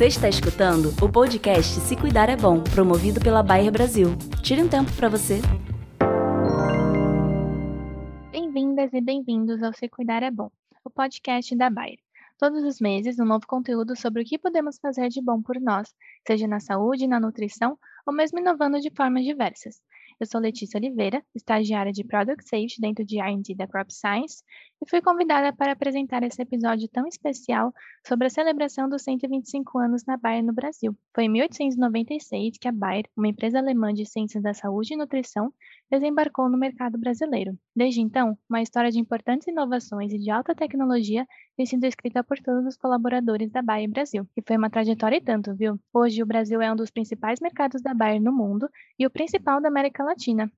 Você está escutando o podcast Se Cuidar é Bom, promovido pela Bayer Brasil. Tire um tempo para você. Bem-vindas e bem-vindos ao Se Cuidar é Bom, o podcast da Bayer. Todos os meses, um novo conteúdo sobre o que podemos fazer de bom por nós, seja na saúde, na nutrição ou mesmo inovando de formas diversas. Eu sou Letícia Oliveira, estagiária de Product Safety dentro de R&D da Crop Science, e fui convidada para apresentar esse episódio tão especial sobre a celebração dos 125 anos da Bayer no Brasil. Foi em 1896 que a Bayer, uma empresa alemã de ciências da saúde e nutrição, desembarcou no mercado brasileiro. Desde então, uma história de importantes inovações e de alta tecnologia tem sido escrita por todos os colaboradores da Bayer Brasil, e foi uma trajetória e tanto, viu? Hoje, o Brasil é um dos principais mercados da Bayer no mundo e o principal da América Latina.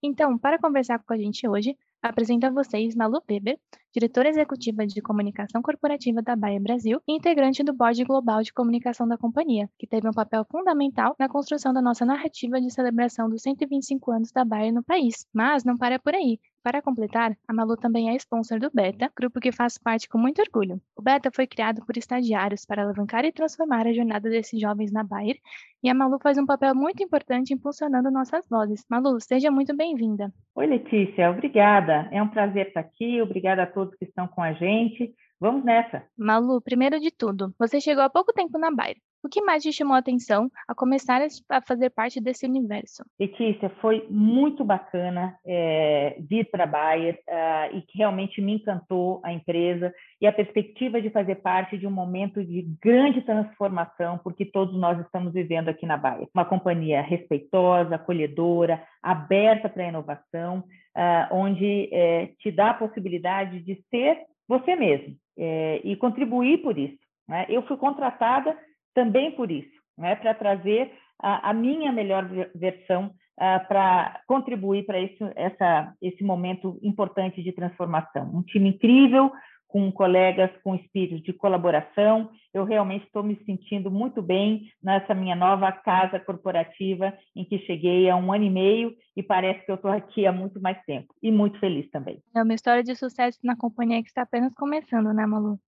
Então, para conversar com a gente hoje, Apresento a vocês Malu Weber, diretora executiva de comunicação corporativa da Baia Brasil e integrante do Board Global de Comunicação da companhia, que teve um papel fundamental na construção da nossa narrativa de celebração dos 125 anos da Baia no país. Mas não para por aí. Para completar, a Malu também é sponsor do Beta, grupo que faz parte com muito orgulho. O Beta foi criado por estagiários para alavancar e transformar a jornada desses jovens na Bayer, e a Malu faz um papel muito importante impulsionando nossas vozes. Malu, seja muito bem-vinda. Oi, Letícia, obrigada. É um prazer estar aqui. Obrigada a todos que estão com a gente. Vamos nessa. Malu, primeiro de tudo, você chegou há pouco tempo na Bayer. O que mais te chamou a atenção a começar a fazer parte desse universo? Letícia, foi muito bacana é, vir para a Bayer uh, e que realmente me encantou a empresa e a perspectiva de fazer parte de um momento de grande transformação, porque todos nós estamos vivendo aqui na Bayer. Uma companhia respeitosa, acolhedora, aberta para a inovação, uh, onde uh, te dá a possibilidade de ser você mesmo e contribuir por isso. Né? Eu fui contratada também por isso, né, para trazer a, a, minha melhor versão uh, para contribuir para esse, esse momento importante de transformação. Um time incrível, com colegas com espírito de colaboração. Eu realmente estou me sentindo muito bem nessa minha nova casa corporativa, em que cheguei há um ano e meio e parece que eu estou aqui há muito mais tempo. E muito feliz também. É uma história de sucesso na companhia que está apenas começando, né, Malu?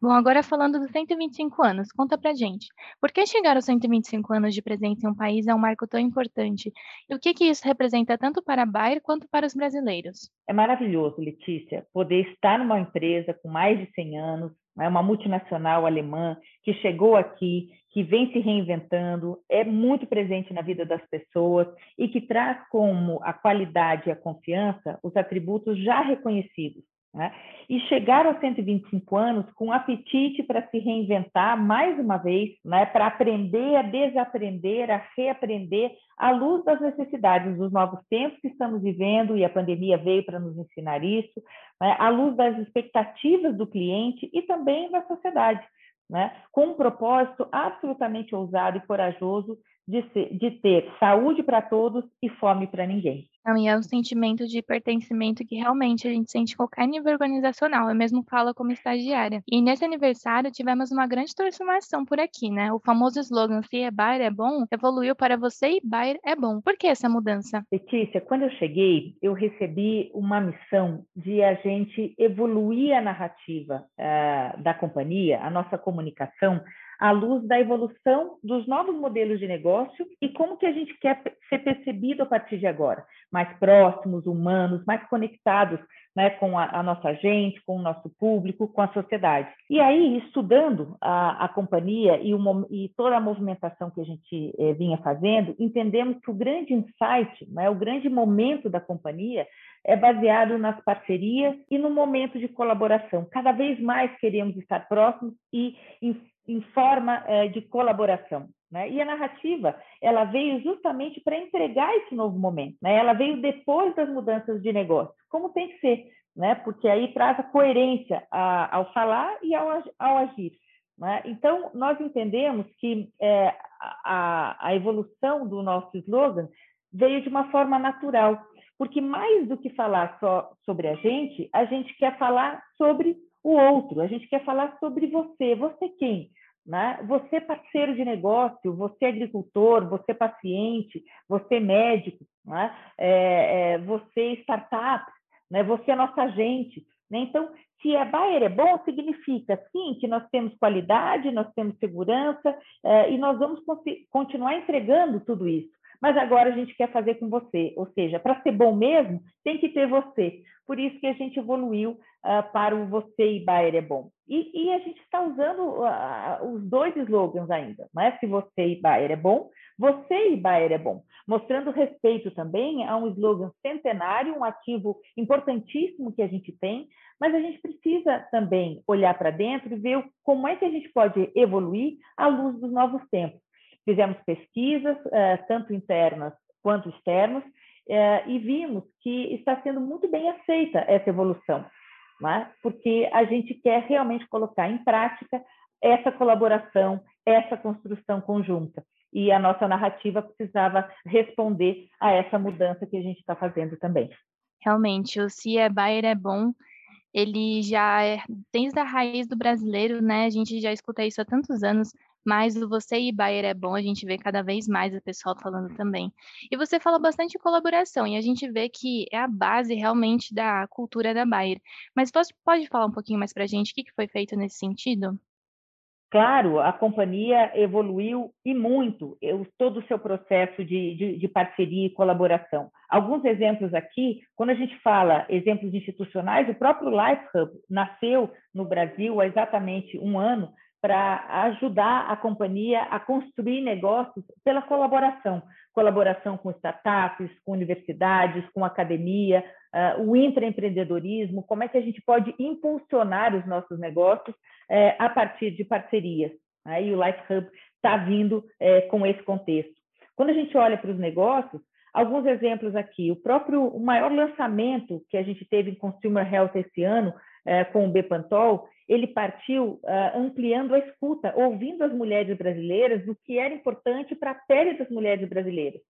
Bom, agora falando dos 125 anos, conta pra gente. Por que chegar aos 125 anos de presença em um país é um marco tão importante? E o que, que isso representa tanto para a Bayer quanto para os brasileiros? É maravilhoso, Letícia, poder estar numa empresa com mais de 100 anos, né, uma multinacional alemã que chegou aqui, que vem se reinventando, é muito presente na vida das pessoas e que traz como a qualidade e a confiança os atributos já reconhecidos. Né? E chegar aos 125 anos com apetite para se reinventar mais uma vez, né? para aprender a desaprender, a reaprender à luz das necessidades dos novos tempos que estamos vivendo, e a pandemia veio para nos ensinar isso, né? à luz das expectativas do cliente e também da sociedade. Né? com um propósito absolutamente ousado e corajoso de, ser, de ter saúde para todos e fome para ninguém. Não, e é um sentimento de pertencimento que realmente a gente sente em qualquer nível organizacional. Eu mesmo falo como estagiária. E nesse aniversário tivemos uma grande transformação por aqui, né? O famoso slogan Se é Bayer é bom, evoluiu para você e Bayer é bom. Por que essa mudança? Letícia, quando eu cheguei, eu recebi uma missão de a gente evoluir a narrativa uh, da companhia, a nossa comunicação, à luz da evolução dos novos modelos de negócio e como que a gente quer ser percebido a partir de agora, mais próximos, humanos, mais conectados né, com a, a, nossa gente, com o nosso público, com a sociedade. E aí, estudando a, a companhia e, o, e, toda a movimentação que a gente eh, vinha fazendo, entendemos que o grande insight, né, o grande momento da companhia é baseado nas parcerias e no momento de colaboração. Cada vez mais queremos estar próximos e em em forma é, de colaboração. Né? E a narrativa ela veio justamente para entregar esse novo momento. Né? Ela veio depois das mudanças de negócio, como tem que ser, né? porque aí traz a coerência a, ao falar e ao, ao agir. Né? Então, nós entendemos que é, a, a evolução do nosso slogan veio de uma forma natural, porque mais do que falar só sobre a gente, a gente quer falar sobre o outro, a gente quer falar sobre você. Você quem? Né? Você parceiro de negócio, você agricultor, você paciente, você médico, né? é, é, você startup, né? você é nossa gente. Né? Então, Se a Bayer é bom, significa sim que nós temos qualidade, nós temos segurança eh, e nós vamos continuar entregando tudo isso. Mas agora a gente quer fazer com você, ou seja, para ser bom mesmo, tem que ter você. Por isso que a gente evoluiu uh, para o Você e Bayer é bom. E, e a gente está usando uh, os dois slogans ainda, não é? Se você e Bayer é bom, você e Bayer é bom, mostrando respeito também a um slogan centenário, um ativo importantíssimo que a gente tem, mas a gente precisa também olhar para dentro e ver como é que a gente pode evoluir à luz dos novos tempos. Fizemos pesquisas, uh, tanto internas quanto externas, é, e vimos que está sendo muito bem aceita essa evolução, né? porque a gente quer realmente colocar em prática essa colaboração, essa construção conjunta. E a nossa narrativa precisava responder a essa mudança que a gente está fazendo também. Realmente, o Se é Bayer é bom, ele já é desde a raiz do brasileiro, né? A gente já escuta isso há tantos anos, mas o Você e Bayer é bom, a gente vê cada vez mais o pessoal falando também. E você fala bastante de colaboração, e a gente vê que é a base realmente da cultura da Bayer. Mas você pode falar um pouquinho mais para a gente o que foi feito nesse sentido? Claro, a companhia evoluiu e muito eu, todo o seu processo de, de, de, parceria e colaboração. Alguns exemplos aqui, quando a gente fala exemplos institucionais, o próprio Life Hub nasceu no Brasil há exatamente um ano para ajudar a companhia a construir negócios pela colaboração, colaboração com startups, com universidades, com academia, uh, o intraempreendedorismo, como é que a gente pode impulsionar os nossos negócios uh, a partir de parcerias. Aí o Life Hub está vindo uh, com esse contexto. Quando a gente olha para os negócios, alguns exemplos aqui. O próprio o maior lançamento que a gente teve em Consumer Health esse ano, com o Bepantol, ele partiu uh, ampliando a escuta, ouvindo as mulheres brasileiras do que era importante para a pele das mulheres brasileiras.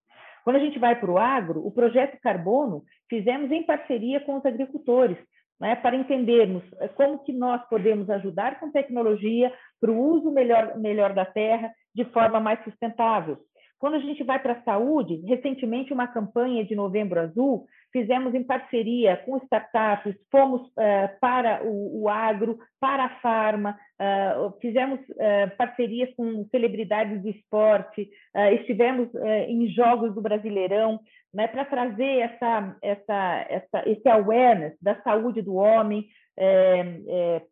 Quando a gente vai para o agro, o projeto Carbono fizemos em parceria com os agricultores, né, para entendermos eh, como que nós podemos ajudar com tecnologia para o uso melhor, melhor da terra de forma mais sustentável. Quando a gente vai para a saúde, recentemente uma campanha de Novembro Azul, fizemos em parceria com startups, fomos uh, para o, o, agro, para a farma, uh, fizemos uh, parcerias com celebridades do esporte, estivemos em jogos do Brasileirão, né, para trazer essa, essa, essa, esse awareness da saúde do homem, é, é,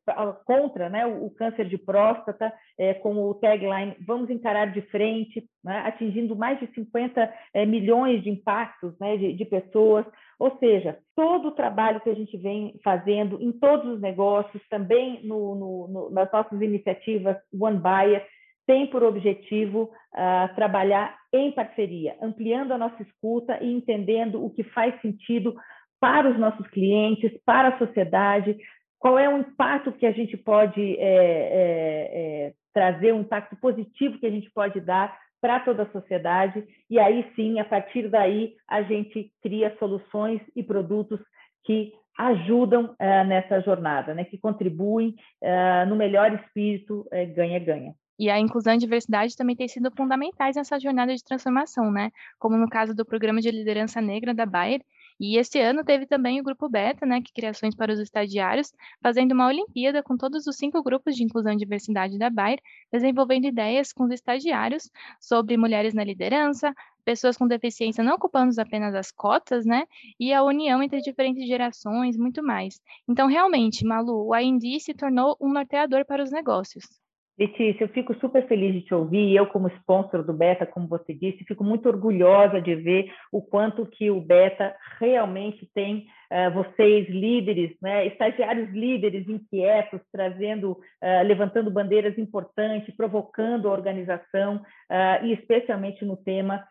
contra né, o, câncer de próstata, é, com o tagline Vamos encarar de frente, né, atingindo mais de 50 é, milhões de impactos né, de, de, pessoas. Ou seja, todo o trabalho que a gente vem fazendo em todos os negócios, também no, no, no, nas nossas iniciativas One Buyer, tem por objetivo uh, trabalhar em parceria, ampliando a nossa escuta e entendendo o que faz sentido para os nossos clientes, para a sociedade, qual é o impacto que a gente pode é, é, é, trazer, um impacto positivo que a gente pode dar para toda a sociedade, e aí sim, a partir daí, a gente cria soluções e produtos que ajudam uh, nessa jornada, né, que contribuem uh, no melhor espírito é, ganha-ganha. E a inclusão e diversidade também têm sido fundamentais nessa jornada de transformação, né? Como no caso do Programa de Liderança Negra da Bayer, e esse ano teve também o Grupo Beta, né, que criações para os estagiários, fazendo uma Olimpíada com todos os cinco grupos de inclusão e diversidade da Bayer, desenvolvendo ideias com os estagiários sobre mulheres na liderança, pessoas com deficiência não ocupando apenas as cotas, né, e a união entre diferentes gerações, muito mais. Então, realmente, Malu, o AND se tornou um norteador para os negócios. Letícia, eu fico super feliz de te ouvir. Eu, como sponsor do Beta, como você disse, fico muito orgulhosa de ver o quanto que o Beta realmente tem uh, vocês líderes, né, estagiários líderes inquietos, trazendo, uh, levantando bandeiras importantes, provocando a organização uh, e especialmente no tema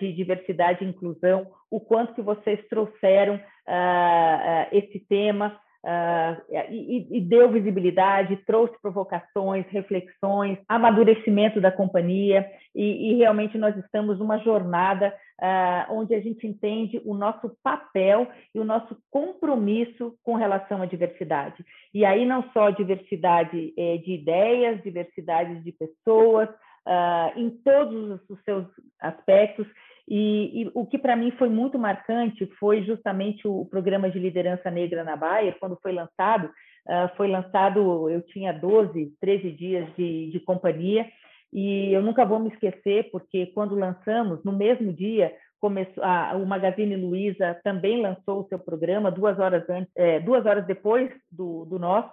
de diversidade e inclusão, o quanto que vocês trouxeram esse tema Uh, e, e, deu visibilidade, trouxe provocações, reflexões, amadurecimento da companhia, e, e realmente nós estamos numa jornada uh, onde a gente entende o nosso papel e o nosso compromisso com relação à diversidade. E aí não só diversidade eh, de ideias, diversidade de pessoas, uh, em todos os seus aspectos, e, e o que para mim foi muito marcante foi justamente o programa de liderança negra na Bayer, quando foi lançado, uh, foi lançado, eu tinha 12, 13 dias de, de companhia, e eu nunca vou me esquecer, porque quando lançamos, no mesmo dia, começou, a, o Magazine Luiza também lançou o seu programa, duas horas, antes, é, duas horas depois do, do nosso,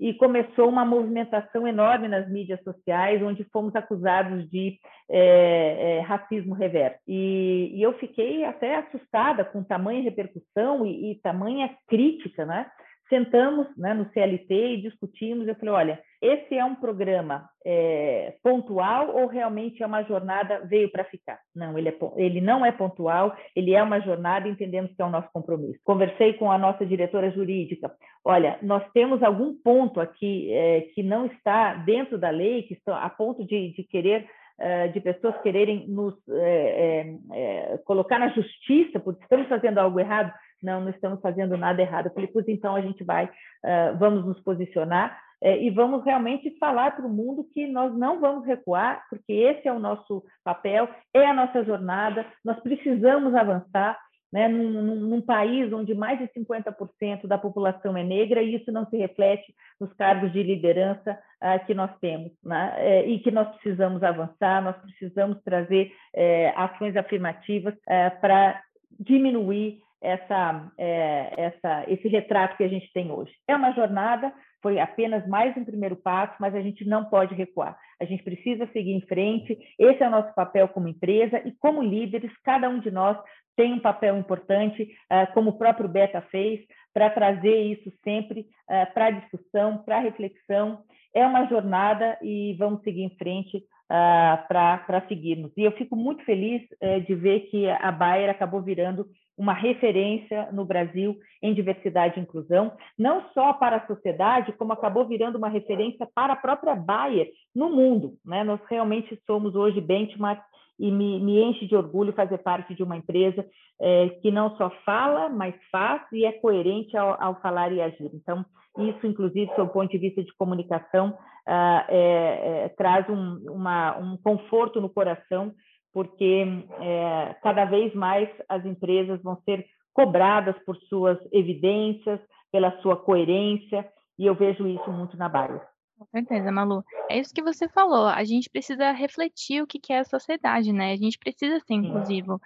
e começou uma movimentação enorme nas mídias sociais, onde fomos acusados de é, é, racismo reverso. E, e, eu fiquei até assustada com tamanha repercussão e, e tamanha crítica, né? Sentamos né, no CLT e discutimos. Eu falei: olha, esse é um programa é, pontual ou realmente é uma jornada veio para ficar? Não, ele, é, ele não é pontual, ele é uma jornada, entendemos que é o nosso compromisso. Conversei com a nossa diretora jurídica: olha, nós temos algum ponto aqui é, que não está dentro da lei, que está a ponto de, de querer é, de pessoas quererem nos é, é, colocar na justiça porque estamos fazendo algo errado não, não estamos fazendo nada errado. Eu então a gente vai, uh, vamos nos posicionar uh, e vamos realmente falar para o mundo que nós não vamos recuar, porque esse é o nosso papel, é a nossa jornada, nós precisamos avançar. Né, num, num, país onde mais de 50% da população é negra e isso não se reflete nos cargos de liderança uh, que nós temos, né, é, e que nós precisamos avançar, nós precisamos trazer é, ações afirmativas para diminuir essa, é, essa, esse retrato que a gente tem hoje. É uma jornada, foi apenas mais um primeiro passo, mas a gente não pode recuar. A gente precisa seguir em frente. Esse é o nosso papel como empresa e como líderes, cada um de nós tem um papel importante, uh, como o próprio Beta fez, para trazer isso sempre uh, para discussão, para reflexão. É uma jornada e vamos seguir em frente uh, para seguirmos. E eu fico muito feliz de ver que a Bayer acabou virando uma referência no Brasil em diversidade e inclusão, não só para a sociedade, como acabou virando uma referência para a própria Bayer no mundo. Né? Nós realmente somos hoje benchmark e me, me, enche de orgulho fazer parte de uma empresa é, que não só fala, mas faz e é coerente ao, ao falar e agir. Então, isso, inclusive, do ponto de vista de comunicação, uh, é, é, traz um, uma, um conforto no coração porque é, cada vez mais as empresas vão ser cobradas por suas evidências, pela sua coerência, e eu vejo isso muito na Bayer. Com certeza, Malu. É isso que você falou. A gente precisa refletir o que é a sociedade, né? A gente precisa ser inclusivo.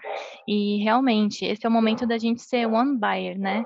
E realmente, esse é o momento da gente ser one buyer, né?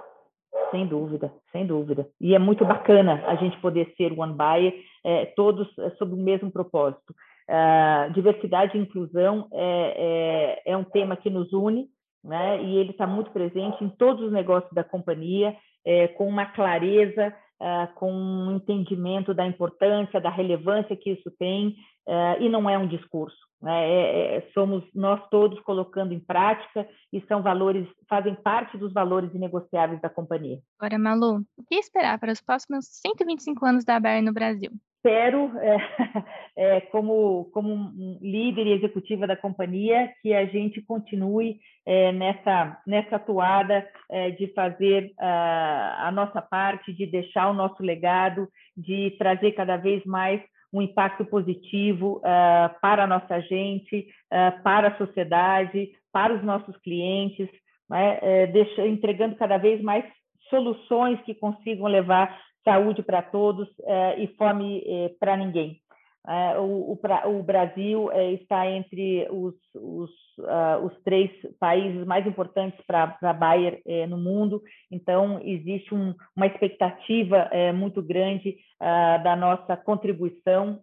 Sem dúvida, sem dúvida. E é muito bacana a gente poder ser one buyer, é, todos é, sob o mesmo propósito. Uh, diversidade e inclusão é, é, é, um tema que nos une, né? e ele está muito presente em todos os negócios da companhia, é, com uma clareza, uh, com um entendimento da importância, da relevância que isso tem, uh, e não é um discurso. Né? É, é, somos nós todos colocando em prática e são valores, fazem parte dos valores inegociáveis da companhia. Agora, Malu, o que esperar para os próximos 125 anos da Bayer no Brasil? Espero, é, é, como, como líder e executiva da companhia, que a gente continue é, nessa, nessa atuada é, de fazer uh, a nossa parte, de deixar o nosso legado, de trazer cada vez mais um impacto positivo uh, para a nossa gente, uh, para a sociedade, para os nossos clientes, né? Deixa, entregando cada vez mais soluções que consigam levar saúde para todos eh, e fome eh, para ninguém. Eh, o, o, o, Brasil está entre os, os, uh, os, três países mais importantes para a Bayer no mundo, então existe um, uma expectativa muito grande uh, da nossa contribuição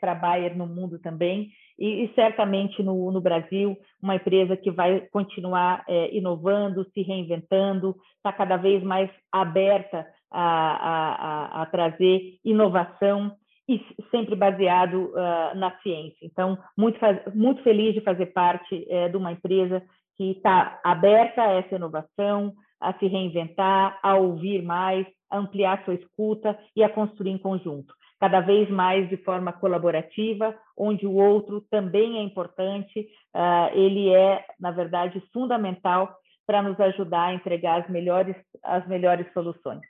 para a Bayer no mundo também, e, e certamente no, no, Brasil, uma empresa que vai continuar inovando, se reinventando, está cada vez mais aberta a, a, a trazer inovação e sempre baseado uh, na ciência. Então, muito, muito feliz de fazer parte é, de uma empresa que está aberta a essa inovação, a se reinventar, a ouvir mais, a ampliar sua escuta e a construir em conjunto, cada vez mais de forma colaborativa, onde o outro também é importante, uh, ele é, na verdade, fundamental para nos ajudar a entregar as melhores, as melhores soluções.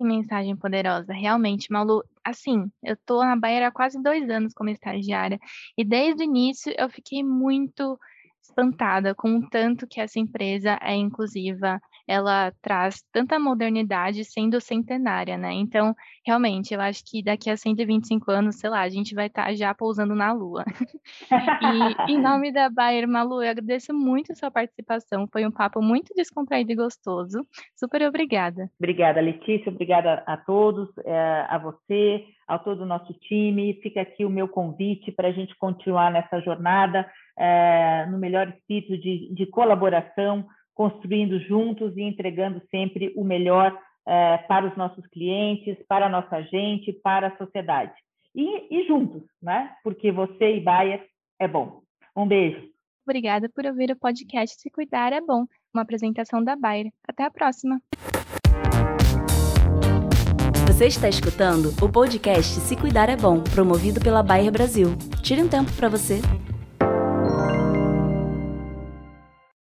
Que mensagem poderosa, realmente, Malu. Assim, eu tô na Bahia há quase dois anos como estagiária e desde o início eu fiquei muito espantada com o tanto que essa empresa é inclusiva, ela traz tanta modernidade sendo centenária, né? Então, realmente, eu acho que daqui a 125 anos, sei lá, a gente vai estar tá já pousando na Lua. e em nome da Bayer Malu, eu agradeço muito a sua participação. Foi um papo muito descontraído e gostoso. Super obrigada. Obrigada, Letícia. Obrigada a todos, eh, a você, a todo o nosso time. Fica aqui o meu convite para a gente continuar nessa jornada é, no melhor espírito de, de, colaboração, construindo juntos e entregando sempre o melhor é, para os nossos clientes, para a nossa gente, para a sociedade. E, e juntos, né? Porque você e Bayer é bom. Um beijo. Obrigada por ouvir o podcast Se Cuidar é Bom, uma apresentação da Bayer. Até a próxima. Você está escutando o podcast Se Cuidar é Bom, promovido pela Bayer Brasil. Tire um tempo para você.